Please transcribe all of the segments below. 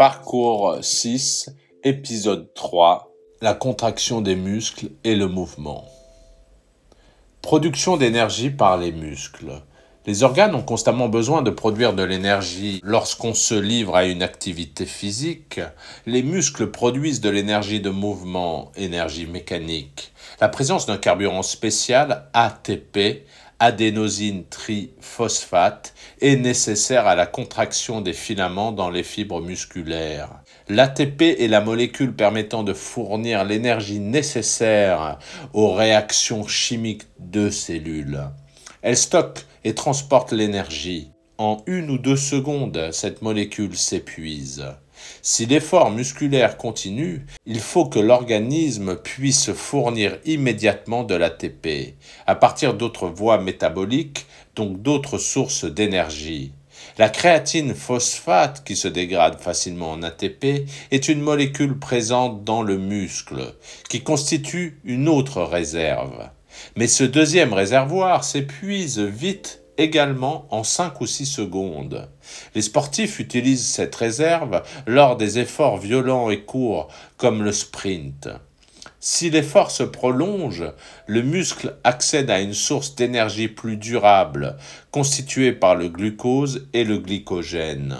Parcours 6, épisode 3, la contraction des muscles et le mouvement. Production d'énergie par les muscles. Les organes ont constamment besoin de produire de l'énergie. Lorsqu'on se livre à une activité physique, les muscles produisent de l'énergie de mouvement, énergie mécanique. La présence d'un carburant spécial, ATP, adénosine triphosphate est nécessaire à la contraction des filaments dans les fibres musculaires. L'ATP est la molécule permettant de fournir l'énergie nécessaire aux réactions chimiques de cellules. Elle stocke et transporte l'énergie. En une ou deux secondes, cette molécule s'épuise. Si l'effort musculaire continue, il faut que l'organisme puisse fournir immédiatement de l'ATP, à partir d'autres voies métaboliques, donc d'autres sources d'énergie. La créatine phosphate, qui se dégrade facilement en ATP, est une molécule présente dans le muscle, qui constitue une autre réserve. Mais ce deuxième réservoir s'épuise vite également en 5 ou 6 secondes. Les sportifs utilisent cette réserve lors des efforts violents et courts comme le sprint. Si l'effort se prolonge, le muscle accède à une source d'énergie plus durable, constituée par le glucose et le glycogène.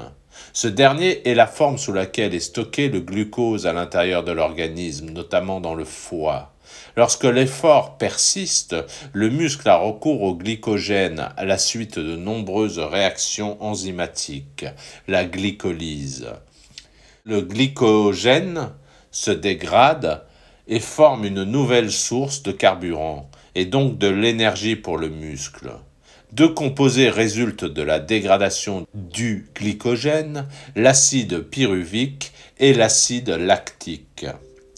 Ce dernier est la forme sous laquelle est stocké le glucose à l'intérieur de l'organisme, notamment dans le foie. Lorsque l'effort persiste, le muscle a recours au glycogène à la suite de nombreuses réactions enzymatiques, la glycolyse. Le glycogène se dégrade et forme une nouvelle source de carburant, et donc de l'énergie pour le muscle. Deux composés résultent de la dégradation du glycogène, l'acide pyruvique et l'acide lactique.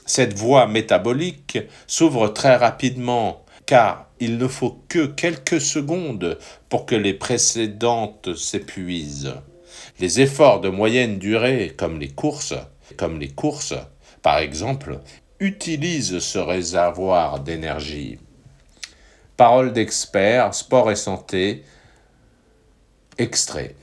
Cette voie métabolique s'ouvre très rapidement car il ne faut que quelques secondes pour que les précédentes s'épuisent. Les efforts de moyenne durée, comme les courses, par exemple, utilisent ce réservoir d'énergie. Parole d'expert, sport et santé, extrait.